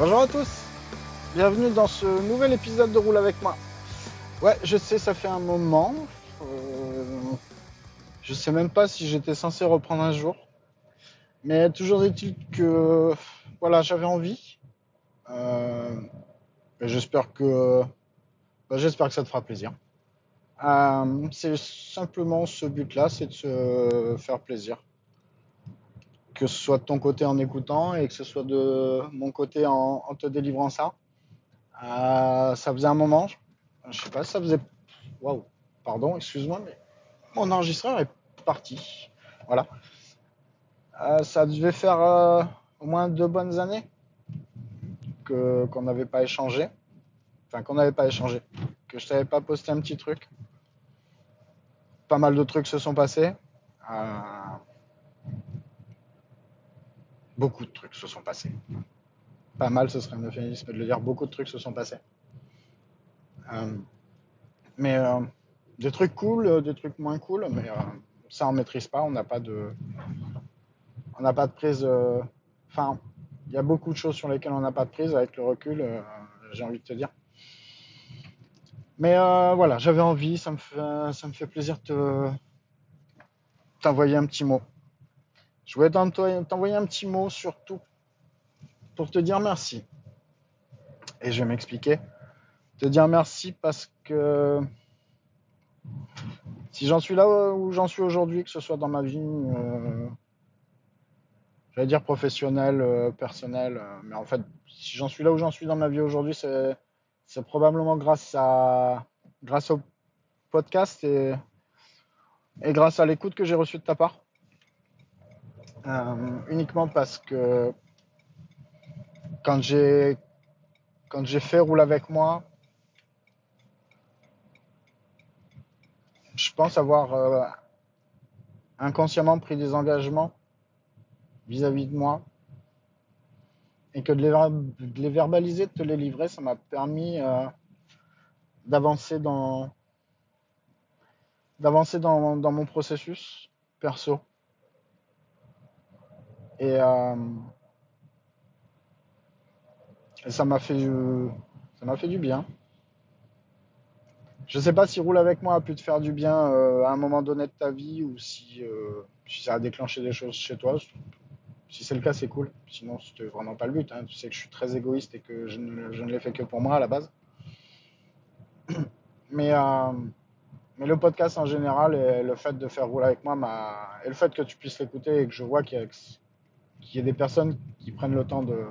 Bonjour à tous, bienvenue dans ce nouvel épisode de Roule avec moi. Ouais, je sais, ça fait un moment. Euh, je sais même pas si j'étais censé reprendre un jour. Mais toujours est-il que voilà, j'avais envie. Euh, j'espère que bah, j'espère que ça te fera plaisir. Euh, c'est simplement ce but-là, c'est de se faire plaisir que ce soit de ton côté en écoutant et que ce soit de mon côté en, te délivrant ça. Euh, ça faisait un moment, je, je sais pas, ça faisait. Waouh, pardon, excuse-moi, mais mon enregistreur est parti. Voilà. Euh, ça devait faire euh, au moins deux bonnes années que qu'on n'avait pas échangé. Enfin, qu'on n'avait pas échangé. Que je t'avais pas posté un petit truc. Pas mal de trucs se sont passés. Beaucoup de trucs se sont passés. Pas mal, ce serait un euphémisme de le dire, beaucoup de trucs se sont passés. Euh, mais euh, des trucs cool, euh, des trucs moins cool, mais ça on maîtrise pas, on n'a pas de, on n'a pas de prise. Enfin, il y a beaucoup de choses sur lesquelles on n'a pas de prise avec le recul, j'ai envie de te dire. Mais voilà, j'avais envie, ça me fait, ça me fait plaisir de te- t'envoyer un petit mot. Je voulais t'en- t'envoyer un petit mot surtout pour te dire merci. Et je vais m'expliquer. Te dire merci parce que si j'en suis là où j'en suis aujourd'hui, que ce soit dans ma vie, euh, j'allais dire professionnelle, euh, personnelle, euh, mais en fait, si j'en suis là où j'en suis dans ma vie aujourd'hui, c'est probablement grâce à grâce au podcast et grâce à l'écoute que j'ai reçue de ta part. Euh, uniquement parce que quand j'ai quand j'ai fait roule avec moi, je pense avoir euh, inconsciemment pris des engagements vis-à-vis de moi et que de les, verbaliser, de te les livrer, ça m'a permis euh, d'avancer dans d'avancer dans, dans mon processus perso. Et, euh, et ça m'a fait du, ça m'a fait du bien. Je sais pas si roule avec moi a pu te faire du bien euh, à un moment donné de ta vie ou si, euh, si ça a déclenché des choses chez toi. Si c'est le cas, c'est cool. Sinon, c'était vraiment pas le but. hein. Tu sais que je suis très égoïste et que je ne, je ne l'ai fait que pour moi à la base. Mais, euh, mais le podcast en général et le fait de faire rouler avec moi et le fait que tu puisses l'écouter et que je vois qu'il y a, qu'il y ait des personnes qui prennent le temps de,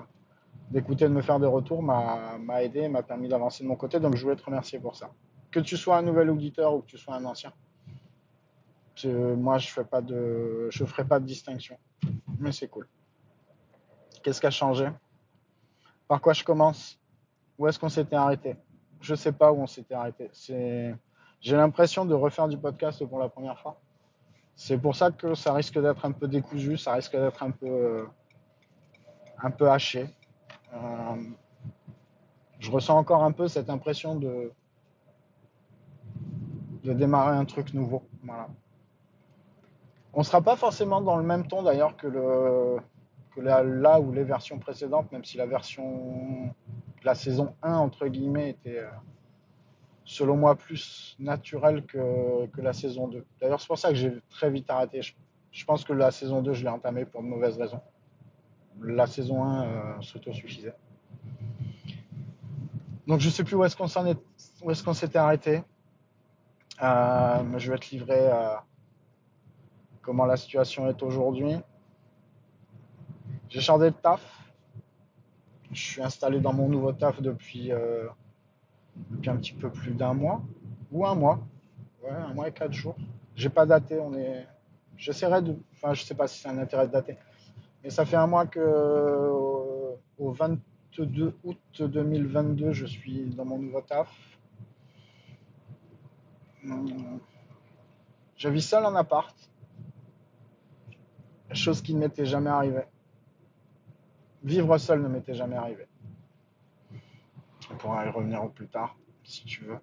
d'écouter, de me faire des retours m'a, m'a aidé, m'a permis d'avancer de mon côté. Donc je voulais te remercier pour ça. Que tu sois un nouvel auditeur ou que tu sois un ancien. Moi, je fais pas de, je ferai pas de distinction. Mais c'est cool. Qu'est-ce qui a changé? Par quoi je commence? Où est-ce qu'on s'était arrêté? Je sais pas où on s'était arrêté. J'ai l'impression de refaire du podcast pour la première fois. C'est pour ça que ça risque d'être un peu décousu, ça risque d'être un peu, euh, un peu haché. Euh, je ressens encore un peu cette impression de, de démarrer un truc nouveau. Voilà. On sera pas forcément dans le même ton d'ailleurs que le que la, là ou les versions précédentes, même si la version la saison 1, entre guillemets, était, euh, selon moi, plus naturelle que, que la saison 2. D'ailleurs, c'est pour ça que j'ai très vite arrêté. Je, je pense que la saison 2, je l'ai entamée pour de mauvaises raisons. La saison 1 euh, s'auto-suffisait. Donc, je sais plus où est-ce qu'on s'en est, s'était arrêté. Euh, mais je vais te livrer euh, comment la situation est aujourd'hui. J'ai changé de taf. Je suis installé dans mon nouveau taf depuis, euh, depuis un petit peu plus d'un mois. Ou un mois. Un mois et quatre jours. J'ai pas daté, on est. J'essaierai de. Enfin, je sais pas si c'est un intérêt de dater. Mais ça fait un mois que euh, au 22 août 2022, je suis dans mon nouveau taf. Hum, Je vis seul en appart. Chose qui ne m'était jamais arrivée. Vivre seul ne m'était jamais arrivé. Pourra y revenir plus tard, si tu veux.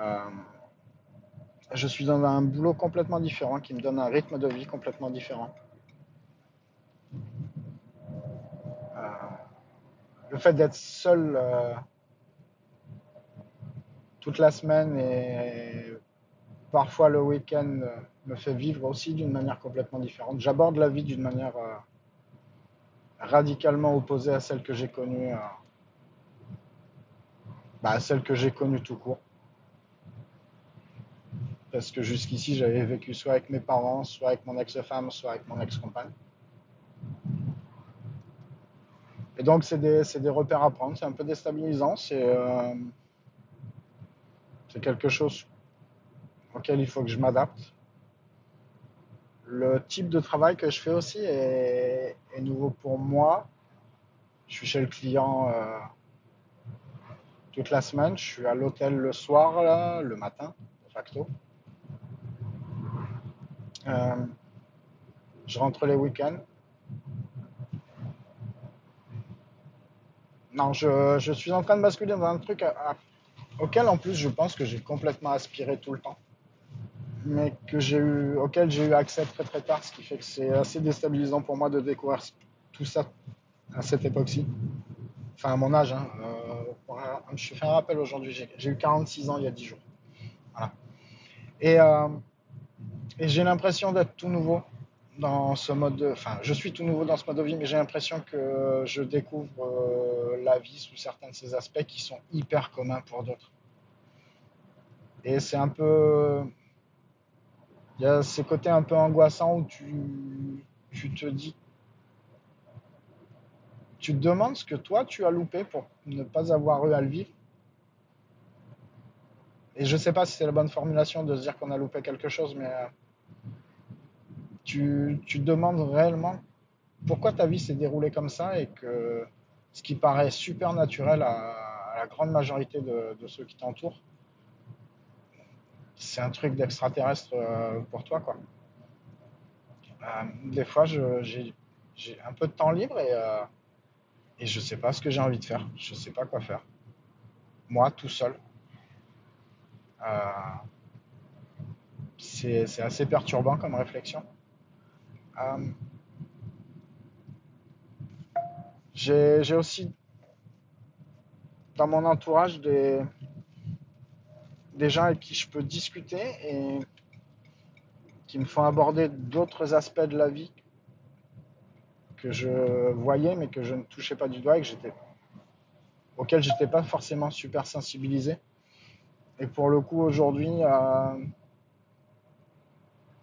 Euh, je suis dans un boulot complètement différent qui me donne un rythme de vie complètement différent. Euh, le fait d'être seul euh, toute la semaine et parfois le week-end me fait vivre aussi d'une manière complètement différente. J'aborde la vie d'une manière radicalement opposée à celle que j'ai connue, bah, celle que j'ai connue tout court. Parce que jusqu'ici, j'avais vécu soit avec mes parents, soit avec mon ex-femme, soit avec mon ex-compagne. Et donc, c'est des, des repères à prendre. C'est un peu déstabilisant. C'est euh, c'est quelque chose auquel il faut que je m'adapte. Le type de travail que je fais aussi est, est nouveau pour moi. Je suis chez le client euh, toute la semaine. Je suis à l'hôtel le soir, le matin, de facto. Euh, je rentre les week-ends. Non, je, je suis en train de basculer dans un truc auquel en plus je pense que j'ai complètement aspiré tout le temps, mais que j'ai eu, auquel j'ai eu accès très très tard, ce qui fait que c'est assez déstabilisant pour moi de découvrir tout ça à cette époque-ci. Enfin, à mon âge. Hein. Euh, je fais un rappel aujourd'hui, j'ai eu 46 ans il y a 10 jours. Euh, et j'ai l'impression d'être tout nouveau dans ce mode de... Enfin, je suis tout nouveau dans ce mode de vie, mais j'ai l'impression que je découvre euh, la vie sous certains de ses aspects qui sont hyper communs pour d'autres. Et c'est un peu... Il y a ces côtés un peu angoissants où tu te dis... Tu te demandes ce que toi, tu as loupé pour ne pas avoir eu à le vivre. Et je sais pas si c'est la bonne formulation de se dire qu'on a loupé quelque chose, mais euh, tu, te demandes réellement pourquoi ta vie s'est déroulée comme ça et que ce qui paraît super naturel à, la grande majorité de, ceux qui t'entourent, c'est un truc d'extraterrestre euh, pour toi, quoi. Euh, des fois, j'ai un peu de temps libre et, et je sais pas ce que j'ai envie de faire. Je sais pas quoi faire. Moi, tout seul. Euh, c'est assez perturbant comme réflexion. Euh, j'ai aussi dans mon entourage des gens avec qui je peux discuter et qui me font aborder d'autres aspects de la vie que je voyais mais que je ne touchais pas du doigt et que j'étais auxquels j'étais pas forcément super sensibilisé. Et pour le coup aujourd'hui, euh,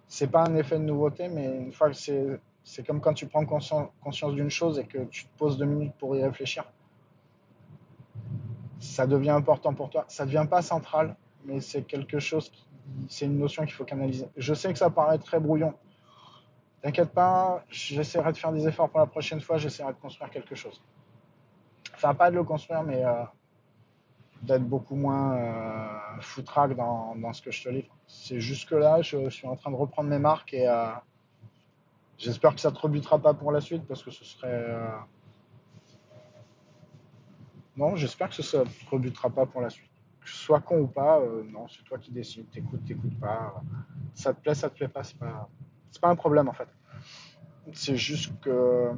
c'est pas un effet de nouveauté, mais une fois que c'est c'est comme quand tu prends conscien- conscience d'une chose et que tu te poses deux minutes pour y réfléchir. Ça devient important pour toi. Ça devient pas central, mais c'est quelque chose qui, c'est une notion qu'il faut canaliser. Je sais que ça paraît très brouillon. T'inquiète pas, j'essaierai de faire des efforts pour la prochaine fois, j'essaierai de construire quelque chose. Enfin, pas de le construire, mais euh, d'être beaucoup moins euh, foutraque dans, ce que je te livre. C'est jusque-là, je suis en train de reprendre mes marques et euh, j'espère que ça te rebutera pas pour la suite parce que ce serait. euh, Non, j'espère que ça te rebutera pas pour la suite. Que ce soit con ou pas, non, c'est toi qui décides. T'écoutes, t'écoutes pas. Ça te plaît, ça te plaît pas, c'est pas, c'est pas un problème en fait. C'est juste que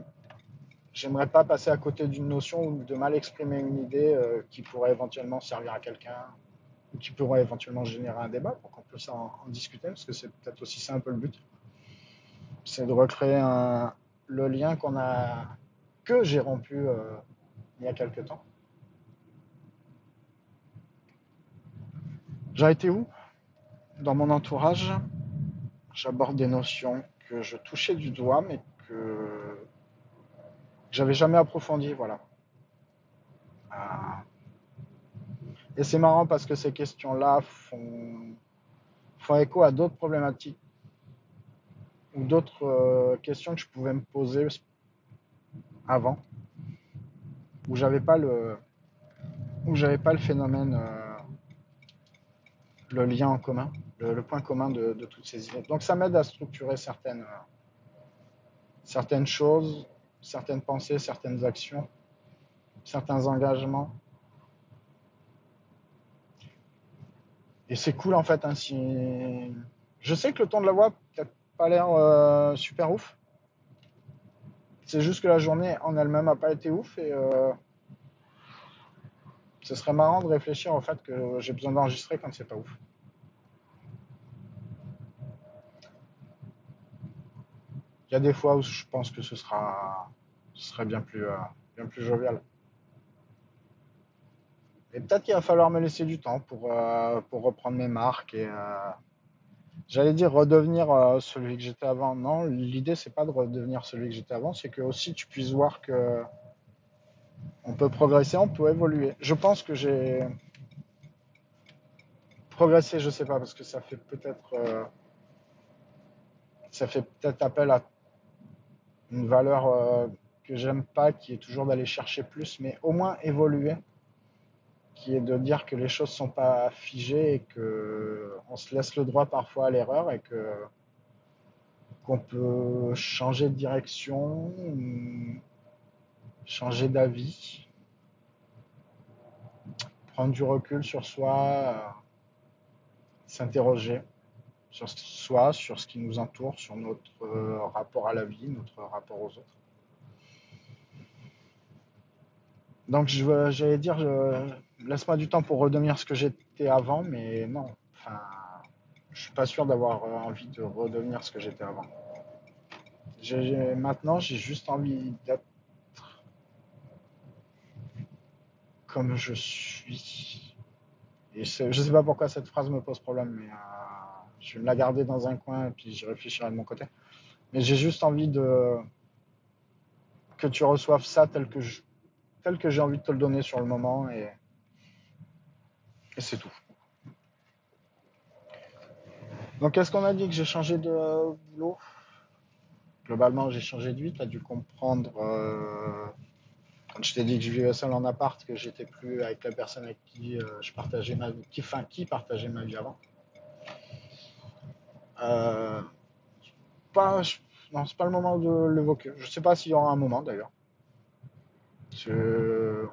j'aimerais pas passer à côté d'une notion ou de mal exprimer une idée euh, qui pourrait éventuellement servir à quelqu'un ou qui pourrait éventuellement générer un débat pour qu'on puisse en, discuter, parce que c'est peut-être aussi ça un peu le but. C'est de recréer un, le lien qu'on a, que j'ai rompu euh, il y a quelque temps. J'ai été où? Dans mon entourage, j'aborde des notions que je touchais du doigt, mais que j'avais jamais approfondi, voilà. Ah. Et c'est marrant parce que ces questions-là font, font écho à d'autres problématiques ou d'autres euh, questions que je pouvais me poser avant, où j'avais pas le, où j'avais pas le phénomène, euh, le lien en commun, le, point commun de, toutes ces idées. Donc ça m'aide à structurer certaines, choses, certaines pensées, certaines actions, certains engagements. Et c'est cool en fait. Hein, je sais que le ton de la voix peut-être pas l'air euh, super ouf. C'est juste que la journée en elle-même a pas été ouf et euh, ce serait marrant de réfléchir au fait que j'ai besoin d'enregistrer quand c'est pas ouf. Il y a des fois où je pense que ce sera, ce serait bien plus, euh, bien plus jovial. Et peut-être qu'il va falloir me laisser du temps pour, pour reprendre mes marques et, J'allais dire redevenir euh, celui que j'étais avant. Non, l'idée c'est pas de redevenir celui que j'étais avant, c'est que aussi tu puisses voir que on peut progresser, on peut évoluer. Je pense que j'ai progressé, je sais pas, parce que ça fait peut-être euh, ça fait peut-être appel à une valeur euh, que j'aime pas, qui est toujours d'aller chercher plus, mais au moins évoluer qui est de dire que les choses sont pas figées et que on se laisse le droit parfois à l'erreur et que qu'on peut changer de direction, changer d'avis, prendre du recul sur soi, s'interroger sur soi, sur ce qui nous entoure, sur notre rapport à la vie, notre rapport aux autres. Donc j'allais dire, laisse-moi du temps pour redevenir ce que j'étais avant, mais non. Enfin, je suis pas sûr d'avoir envie de redevenir ce que j'étais avant. maintenant, j'ai juste envie d'être comme je suis. Et je sais pas pourquoi cette phrase me pose problème, mais euh, je vais me la garder dans un coin et puis j'y réfléchirai de mon côté. Mais j'ai juste envie que tu reçoives ça tel que je que j'ai envie de te le donner sur le moment et, c'est tout. Donc, est-ce qu'on a dit que j'ai changé de boulot? Globalement, j'ai changé de vie. Tu as dû comprendre, euh, quand je t'ai dit que je vivais seul en appart, que j'étais plus avec la personne avec qui euh, je partageais ma vie, qui partageait ma vie avant. Euh, pas, non, c'est pas le moment de l'évoquer. Je sais pas s'il y aura un moment d'ailleurs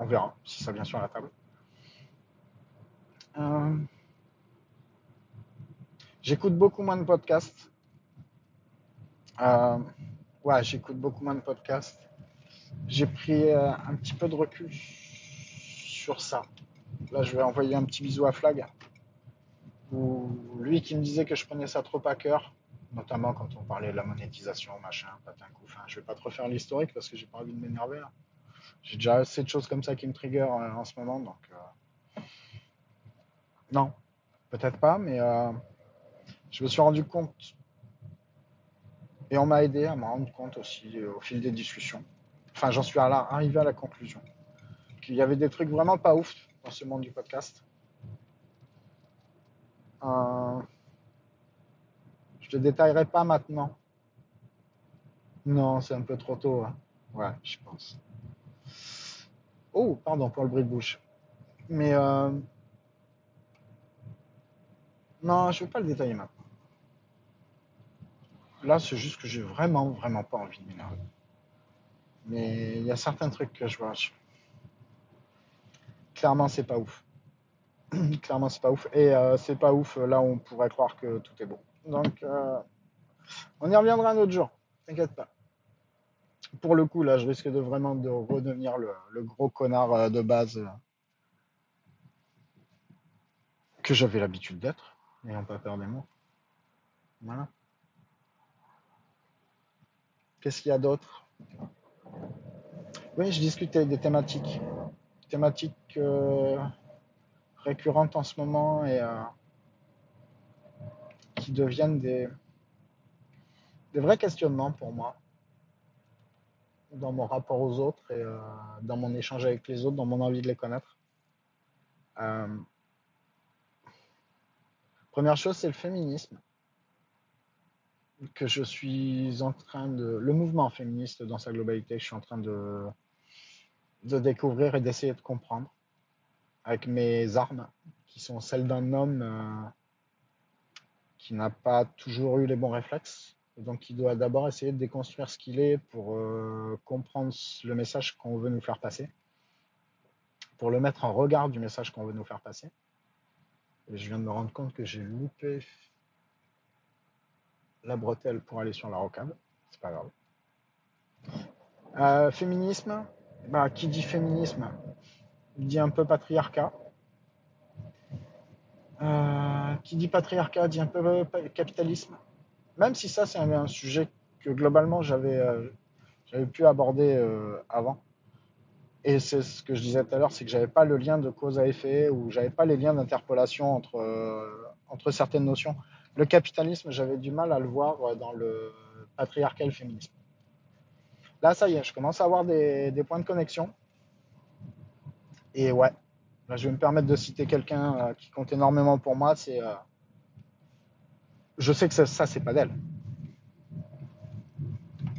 on verra si ça vient sur la table. Euh, j'écoute beaucoup moins de podcasts. Euh, ouais, j'écoute beaucoup moins de podcasts. J'ai pris euh, un petit peu de recul sur ça. Là, je vais envoyer un petit bisou à Flag. Ou lui qui me disait que je prenais ça trop à cœur, notamment quand on parlait de la monétisation, machin, patin coup. Enfin, je vais pas te refaire l'historique parce que j'ai pas envie de m'énerver. Hein. J'ai déjà assez de choses comme ça qui me trigger euh, en, ce moment, donc euh, non, peut-être pas, mais euh, je me suis rendu compte et on m'a aidé à me rendre compte aussi au fil des discussions. Enfin, j'en suis arrivé à la conclusion qu'il y avait des trucs vraiment pas ouf dans ce monde du podcast. Euh, je ne détaillerai pas maintenant. Non, c'est un peu trop tôt. Hein. Ouais, je pense. Oh, pardon pour le bruit de bouche. Mais euh, non, je ne vais pas le détailler maintenant. Là, c'est juste que j'ai vraiment, vraiment pas envie de m'énerver. Mais il y a certains trucs que je vois. Clairement, c'est pas ouf. Clairement, c'est pas ouf. Et euh, c'est pas ouf là où on pourrait croire que tout est bon. Donc, euh, on y reviendra un autre jour. T'inquiète pas. pour le coup, là, je risque de vraiment de redevenir le, gros connard euh, de base que j'avais l'habitude d'être, n'ayant pas peur des mots. Voilà. Qu'est-ce qu'il y a d'autre? Oui, je discutais des thématiques. Thématiques récurrentes en ce moment et euh, qui deviennent des, vrais questionnements pour moi dans mon rapport aux autres et euh, dans mon échange avec les autres, dans mon envie de les connaître. Euh, première chose, c'est le féminisme que je suis en train de... Le mouvement féministe dans sa globalité, je suis en train de découvrir et d'essayer de comprendre avec mes armes, qui sont celles d'un homme euh, qui n'a pas toujours eu les bons réflexes, et donc il doit d'abord essayer de déconstruire ce qu'il est pour euh, comprendre le message qu'on veut nous faire passer, pour le mettre en regard du message qu'on veut nous faire passer. Et je viens de me rendre compte que j'ai loupé la bretelle pour aller sur la rocade. C'est pas grave. Euh, féminisme, bah, qui dit féminisme dit un peu patriarcat. Euh, qui dit patriarcat dit un peu capitalisme. Même si ça, c'est un, sujet que globalement j'avais euh, pu aborder euh, avant. Et c'est ce que je disais tout à l'heure, c'est que j'avais pas le lien de cause à effet ou j'avais pas les liens d'interpolation entre, certaines notions. Le capitalisme, j'avais du mal à le voir dans le patriarcal féminisme. Là, ça y est, je commence à avoir des points de connexion. Et ouais, là, je vais me permettre de citer quelqu'un euh, qui compte énormément pour moi. C'est, euh, je sais que ça, c'est pas d'elle,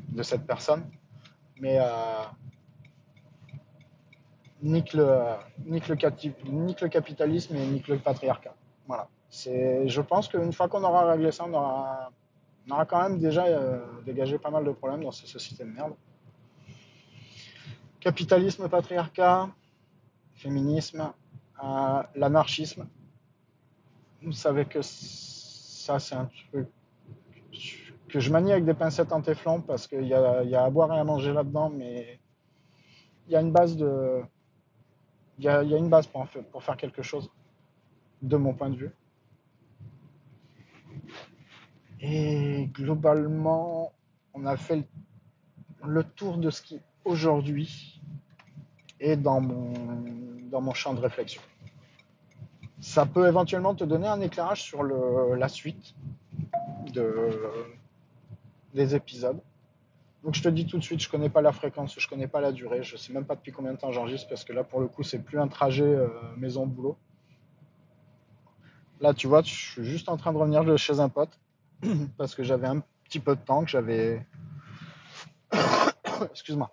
de cette personne, mais euh, nique le, nique le, capitalisme et nique le patriarcat. Voilà. C'est, je pense qu'une fois qu'on aura réglé ça, on aura, on aura quand même déjà dégagé pas mal de problèmes dans ces sociétés de merde. Capitalisme, patriarcat, féminisme, l'anarchisme. Vous savez que ça, c'est un truc que je manie avec des pincettes en téflon parce qu'il y y a à boire et à manger là-dedans, mais il y a une base de, il y a, y a une base pour, pour faire quelque chose, de mon point de vue. Et globalement, on a fait le tour de ce qui aujourd'hui est dans mon, champ de réflexion. Ça peut éventuellement te donner un éclairage sur la suite de, des épisodes. Donc je te dis tout de suite, je connais pas la fréquence, je connais pas la durée, je sais même pas depuis combien de temps j'enregistre parce que là pour le coup c'est plus un trajet euh, maison boulot. Là tu vois, je suis juste en train de revenir de chez un pote parce que j'avais un petit peu de temps, que j'avais, excuse-moi,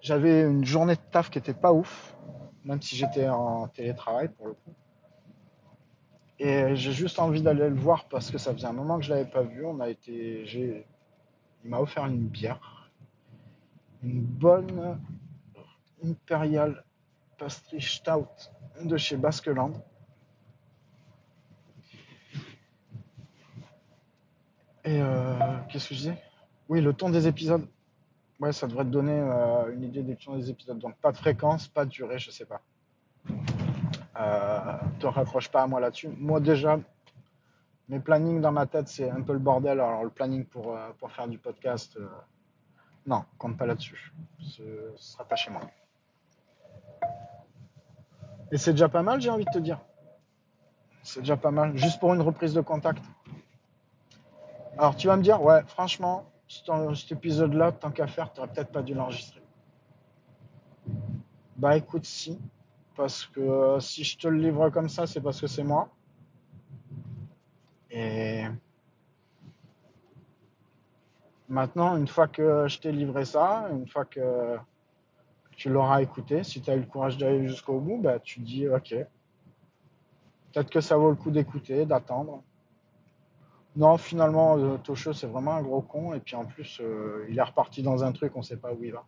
j'avais une journée de taf qui était pas ouf, même si j'étais en télétravail pour le coup. Et j'ai juste envie d'aller le voir parce que ça faisait un moment que je l'avais pas vu. On a été, j'ai, il m'a offert une bière, une bonne impériale pastry stout de chez Baskeland. Et euh, qu'est-ce que je disais? Oui, le ton des épisodes. Ouais, ça devrait te donner euh, une idée des des épisodes. Donc pas de fréquence, pas de durée, je sais pas. Euh, te raccroche pas à moi là-dessus. Moi déjà, mes plannings dans ma tête, c'est un peu le bordel. Alors le planning pour, euh, pour faire du podcast, euh, non, compte pas là-dessus. Ce, ce sera pas chez moi. Et c'est déjà pas mal, j'ai envie de te dire. C'est déjà pas mal, juste pour une reprise de contact. Alors tu vas me dire, ouais, franchement, cet, épisode-là, tant qu'à faire, t'aurais peut-être pas dû l'enregistrer. Bah écoute, si. Parce que euh, si je te le livre comme ça, c'est parce que c'est moi. Et maintenant, une fois que je t'ai livré ça, une fois que tu l'auras écouté, si tu as eu le courage d'aller jusqu'au bout, bah, tu dis, ok, peut-être que ça vaut le coup d'écouter, d'attendre. Non, finalement, euh, Tocho, c'est vraiment un gros con. Et puis en plus, euh, il est reparti dans un truc, on sait pas où il va.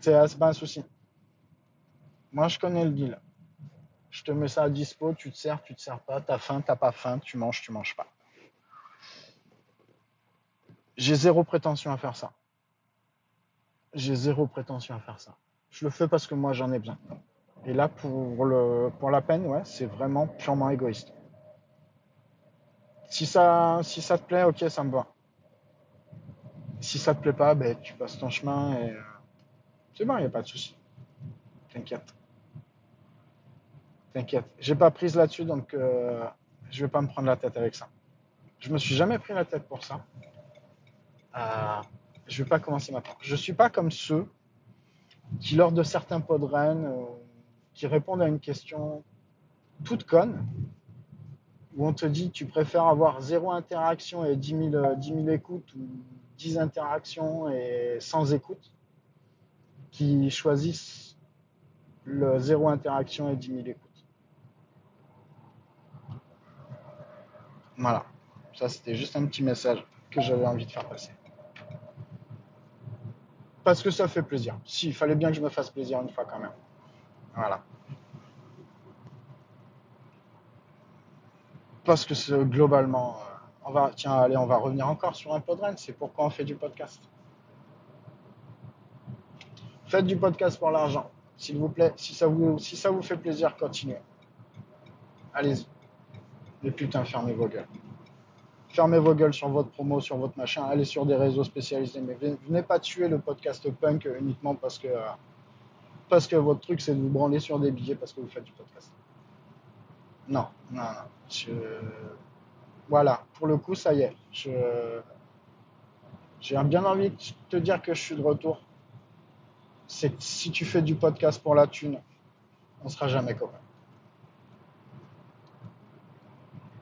C'est c'est pas un souci. Moi, je connais le deal. Je te mets ça à dispo, tu te sers, tu te sers pas, t'as faim, t'as pas faim, tu manges, tu manges pas. J'ai zéro prétention à faire ça. J'ai zéro prétention à faire ça. Je le fais parce que moi j'en ai besoin. Et là, pour, le, pour la peine, ouais, c'est vraiment purement égoïste. Si ça, si ça te plaît, ok, ça me va. Si ça te plaît pas, ben, tu passes ton chemin et euh, c'est bon, il n'y a pas de souci. T'inquiète. T'inquiète. J'ai pas prise là-dessus, donc euh, je vais pas me prendre la tête avec ça. Je me suis jamais pris la tête pour ça. Euh, je vais pas commencer maintenant. Je suis pas comme ceux qui, lors de certains podrens, euh, qui répondent à une question toute conne, où on te dit tu préfères avoir zéro interaction et 10 000, 10 écoutes ou 10 interactions et sans écoute, qui choisissent le zéro interaction et 10 000 écoutes. Voilà. Ça, c'était juste un petit message que j'avais envie de faire passer. Parce que ça fait plaisir. Si, il fallait bien que je me fasse plaisir une fois quand même. Voilà. Parce que globalement, euh, on va, tiens, allez, on va revenir encore sur un podren. C'est pourquoi on fait du podcast. Faites du podcast pour l'argent, s'il vous plaît. Si ça vous, si ça vous fait plaisir, continuez. Allez-y. Mais putain, fermez vos gueules. Fermez vos gueules sur votre promo, sur votre machin. Allez sur des réseaux spécialisés. Mais venez pas tuer le podcast punk uniquement parce que, parce que votre truc, c'est de vous branler sur des billets parce que vous faites du podcast. Non, non, non. Voilà, pour le coup, ça y est. J'ai bien envie de te dire que je suis de retour. C'est si tu fais du podcast pour la thune, on sera jamais copains.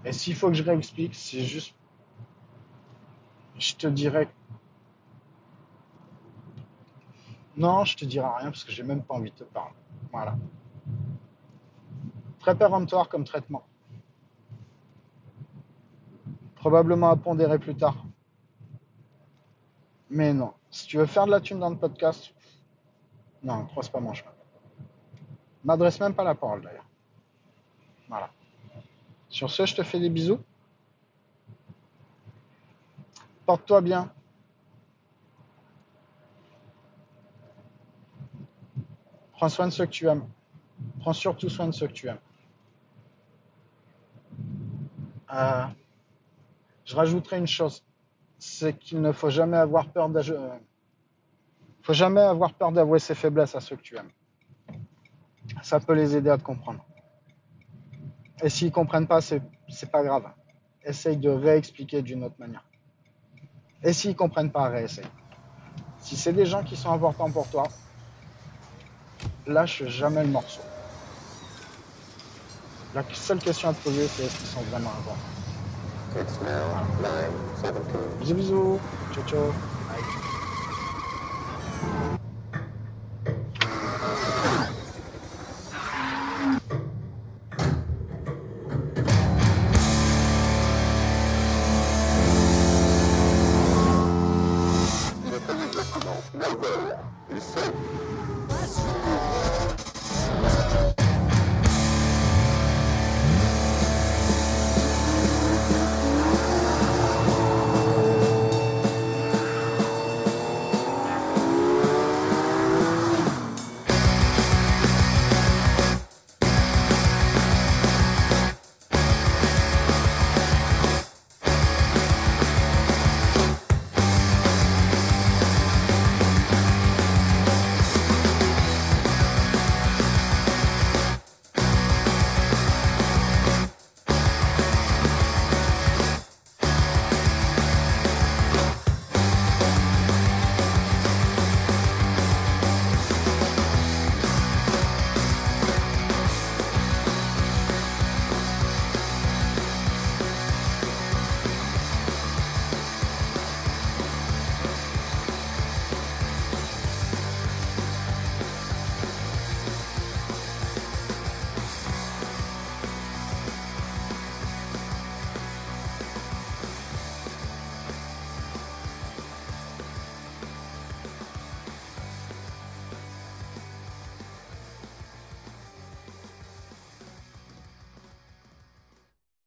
Et s'il faut que je réexplique, c'est juste. Je te dirais. Non, je te dirai rien parce que j'ai même pas envie de te parler. Voilà. Très péremptoire comme traitement. Probablement à pondérer plus tard. Mais non. Si tu veux faire de la thune dans le podcast, non, croise pas mon chemin. M'adresse même pas la parole d'ailleurs. Voilà. Sur ce, je te fais des bisous. Porte-toi bien. Prends soin de ceux que tu aimes. Prends surtout soin de ceux que tu aimes. Je rajouterai une chose, c'est qu'il ne faut jamais avoir peur d'avouer. Euh, peur d'avouer ses faiblesses à ceux que tu aimes. Ça peut les aider à te comprendre. Et s'ils comprennent pas, c'est pas grave. Essaye de réexpliquer d'une autre manière. Et s'ils comprennent pas, réessaye. Si c'est des gens qui sont importants pour toi, lâche jamais le morceau. La seule question à te poser, c'est est-ce qu'ils sont vraiment importants. Bisous bisous. Ciao ciao.